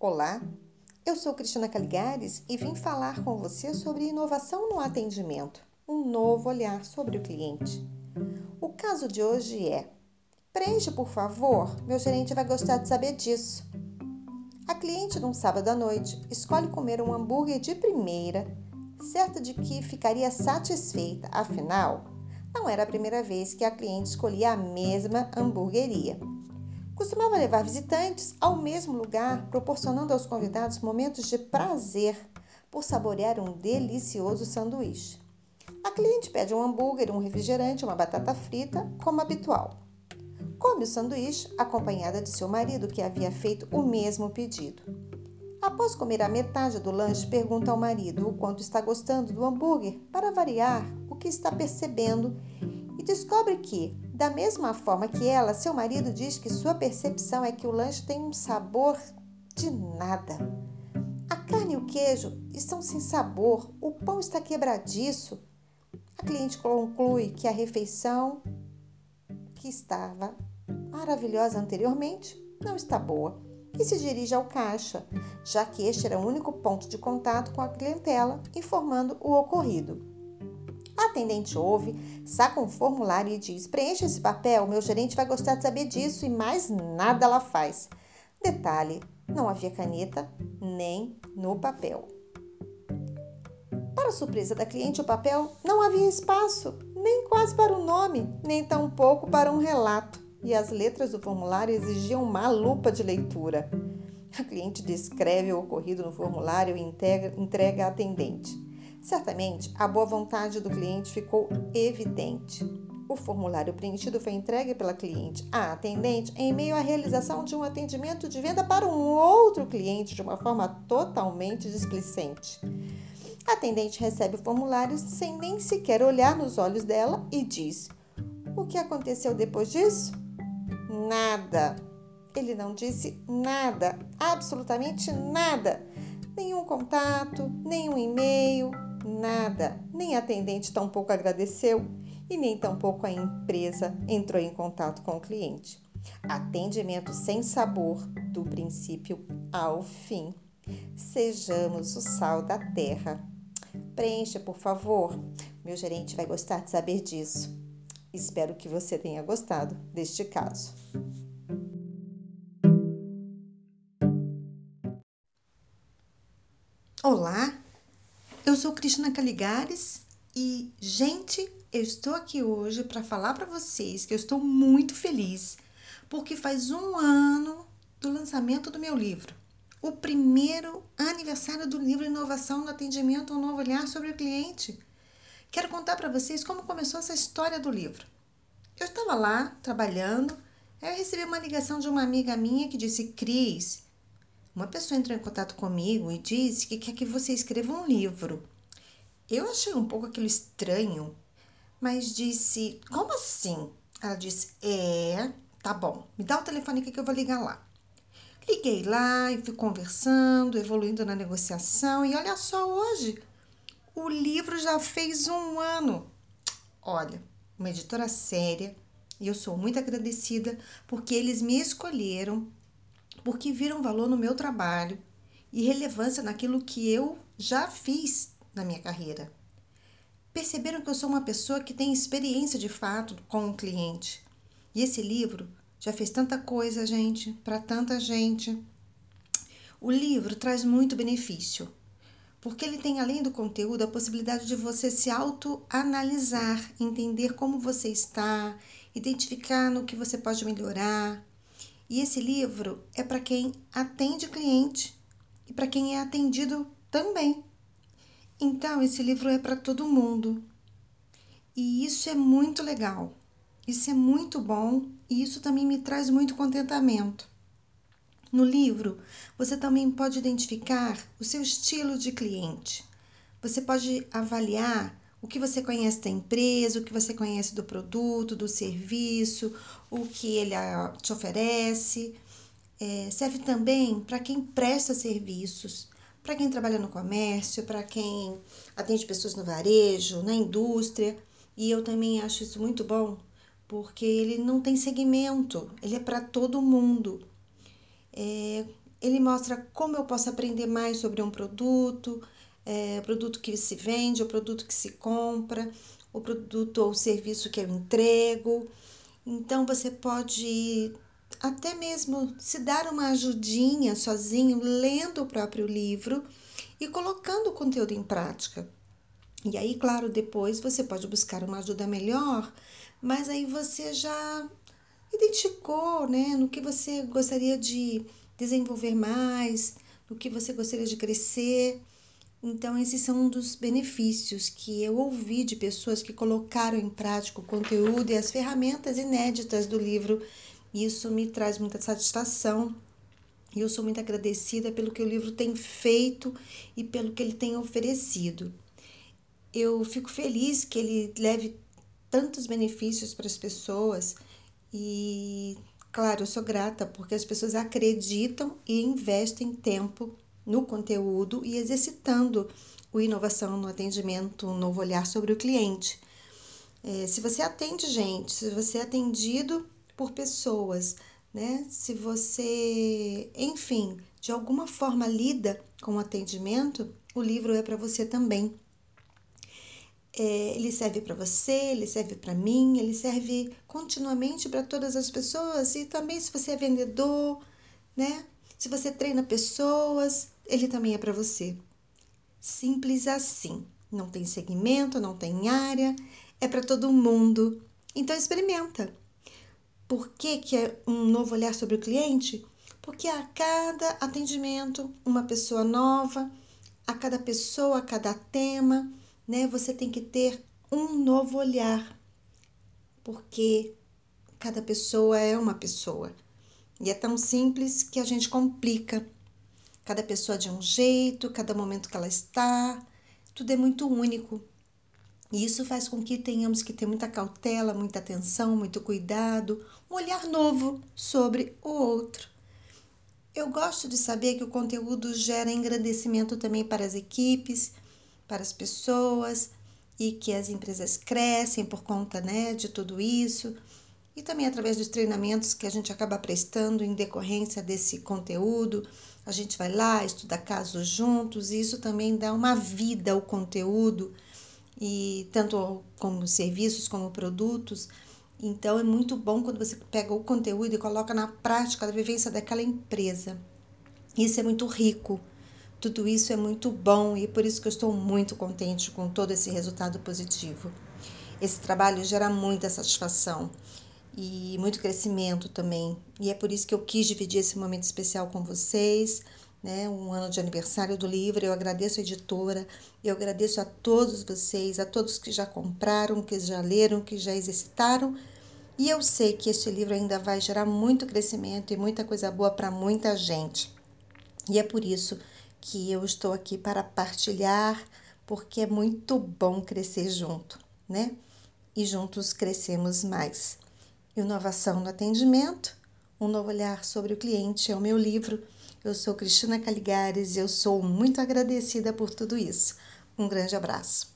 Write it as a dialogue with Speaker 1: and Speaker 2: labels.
Speaker 1: Olá, eu sou Cristina Caligares e vim falar com você sobre inovação no atendimento, um novo olhar sobre o cliente. O caso de hoje é: preencha, por favor, meu gerente vai gostar de saber disso. A cliente, num sábado à noite, escolhe comer um hambúrguer de primeira, certa de que ficaria satisfeita, afinal, não era a primeira vez que a cliente escolhia a mesma hamburgueria. Costumava levar visitantes ao mesmo lugar, proporcionando aos convidados momentos de prazer por saborear um delicioso sanduíche. A cliente pede um hambúrguer, um refrigerante, uma batata frita, como habitual. Come o sanduíche acompanhada de seu marido, que havia feito o mesmo pedido. Após comer a metade do lanche, pergunta ao marido o quanto está gostando do hambúrguer para variar o que está percebendo e descobre que, da mesma forma que ela, seu marido diz que sua percepção é que o lanche tem um sabor de nada. A carne e o queijo estão sem sabor, o pão está quebradiço. A cliente conclui que a refeição que estava maravilhosa anteriormente não está boa e se dirige ao caixa, já que este era o único ponto de contato com a clientela, informando o ocorrido. A atendente ouve, saca um formulário e diz: Preencha esse papel, meu gerente vai gostar de saber disso e mais nada ela faz. Detalhe: não havia caneta nem no papel. Para surpresa da cliente, o papel não havia espaço, nem quase para o nome, nem tampouco para um relato, e as letras do formulário exigiam uma lupa de leitura. A cliente descreve o ocorrido no formulário e entrega à atendente. Certamente, a boa vontade do cliente ficou evidente. O formulário preenchido foi entregue pela cliente à atendente em meio à realização de um atendimento de venda para um outro cliente de uma forma totalmente displicente. A atendente recebe o formulário sem nem sequer olhar nos olhos dela e diz: O que aconteceu depois disso? Nada. Ele não disse nada, absolutamente nada. Nenhum contato, nenhum e-mail, nada, nem a atendente tampouco agradeceu e nem tampouco a empresa entrou em contato com o cliente. Atendimento sem sabor, do princípio ao fim. Sejamos o sal da terra. Preencha, por favor. Meu gerente vai gostar de saber disso. Espero que você tenha gostado deste caso.
Speaker 2: Olá, eu sou Cristina Caligares e, gente, eu estou aqui hoje para falar para vocês que eu estou muito feliz porque faz um ano do lançamento do meu livro. O primeiro aniversário do livro Inovação no Atendimento um Novo Olhar sobre o Cliente. Quero contar para vocês como começou essa história do livro. Eu estava lá trabalhando, aí eu recebi uma ligação de uma amiga minha que disse: Cris, uma pessoa entrou em contato comigo e disse que quer que você escreva um livro. Eu achei um pouco aquilo estranho, mas disse: Como assim? Ela disse: É, tá bom, me dá o telefone aqui que eu vou ligar lá. Liguei lá e fui conversando, evoluindo na negociação, e olha só, hoje o livro já fez um ano. Olha, uma editora séria, e eu sou muito agradecida porque eles me escolheram porque viram valor no meu trabalho e relevância naquilo que eu já fiz na minha carreira. Perceberam que eu sou uma pessoa que tem experiência de fato com o cliente. E esse livro já fez tanta coisa, gente, para tanta gente. O livro traz muito benefício, porque ele tem, além do conteúdo, a possibilidade de você se autoanalisar, entender como você está, identificar no que você pode melhorar, e esse livro é para quem atende cliente e para quem é atendido também. Então, esse livro é para todo mundo. E isso é muito legal. Isso é muito bom e isso também me traz muito contentamento. No livro, você também pode identificar o seu estilo de cliente. Você pode avaliar o que você conhece da empresa, o que você conhece do produto, do serviço, o que ele ah, te oferece. É, serve também para quem presta serviços, para quem trabalha no comércio, para quem atende pessoas no varejo, na indústria. E eu também acho isso muito bom, porque ele não tem segmento, ele é para todo mundo. É, ele mostra como eu posso aprender mais sobre um produto, é, produto que se vende, o produto que se compra, o produto ou serviço que eu entrego. Então você pode até mesmo se dar uma ajudinha sozinho, lendo o próprio livro e colocando o conteúdo em prática. E aí, claro, depois você pode buscar uma ajuda melhor, mas aí você já identificou, né, no que você gostaria de desenvolver mais, no que você gostaria de crescer. Então, esses são um dos benefícios que eu ouvi de pessoas que colocaram em prática o conteúdo e as ferramentas inéditas do livro isso me traz muita satisfação e eu sou muito agradecida pelo que o livro tem feito e pelo que ele tem oferecido. Eu fico feliz que ele leve tantos benefícios para as pessoas e, claro, eu sou grata porque as pessoas acreditam e investem tempo no conteúdo e exercitando o inovação no atendimento, um novo olhar sobre o cliente. É, se você atende gente, se você é atendido por pessoas, né? Se você, enfim, de alguma forma lida com o atendimento, o livro é para você também. É, ele serve para você, ele serve para mim, ele serve continuamente para todas as pessoas e também se você é vendedor, né? Se você treina pessoas, ele também é para você. Simples assim. Não tem segmento, não tem área, é para todo mundo. Então experimenta. Por que, que é um novo olhar sobre o cliente? Porque a cada atendimento, uma pessoa nova, a cada pessoa, a cada tema, né? Você tem que ter um novo olhar. Porque cada pessoa é uma pessoa. E é tão simples que a gente complica. Cada pessoa de um jeito, cada momento que ela está, tudo é muito único. E isso faz com que tenhamos que ter muita cautela, muita atenção, muito cuidado, um olhar novo sobre o outro. Eu gosto de saber que o conteúdo gera engrandecimento também para as equipes, para as pessoas e que as empresas crescem por conta né, de tudo isso e também através dos treinamentos que a gente acaba prestando em decorrência desse conteúdo. A gente vai lá, estuda casos juntos e isso também dá uma vida ao conteúdo e tanto como serviços como produtos. Então é muito bom quando você pega o conteúdo e coloca na prática da vivência daquela empresa. Isso é muito rico. Tudo isso é muito bom e por isso que eu estou muito contente com todo esse resultado positivo. Esse trabalho gera muita satisfação e muito crescimento também. E é por isso que eu quis dividir esse momento especial com vocês né, um ano de aniversário do livro. Eu agradeço a editora, eu agradeço a todos vocês, a todos que já compraram, que já leram, que já exercitaram. E eu sei que este livro ainda vai gerar muito crescimento e muita coisa boa para muita gente. E é por isso que eu estou aqui para partilhar, porque é muito bom crescer junto, né? E juntos crescemos mais. Inovação no atendimento, um novo olhar sobre o cliente é o meu livro eu sou Cristina Caligares e eu sou muito agradecida por tudo isso. Um grande abraço.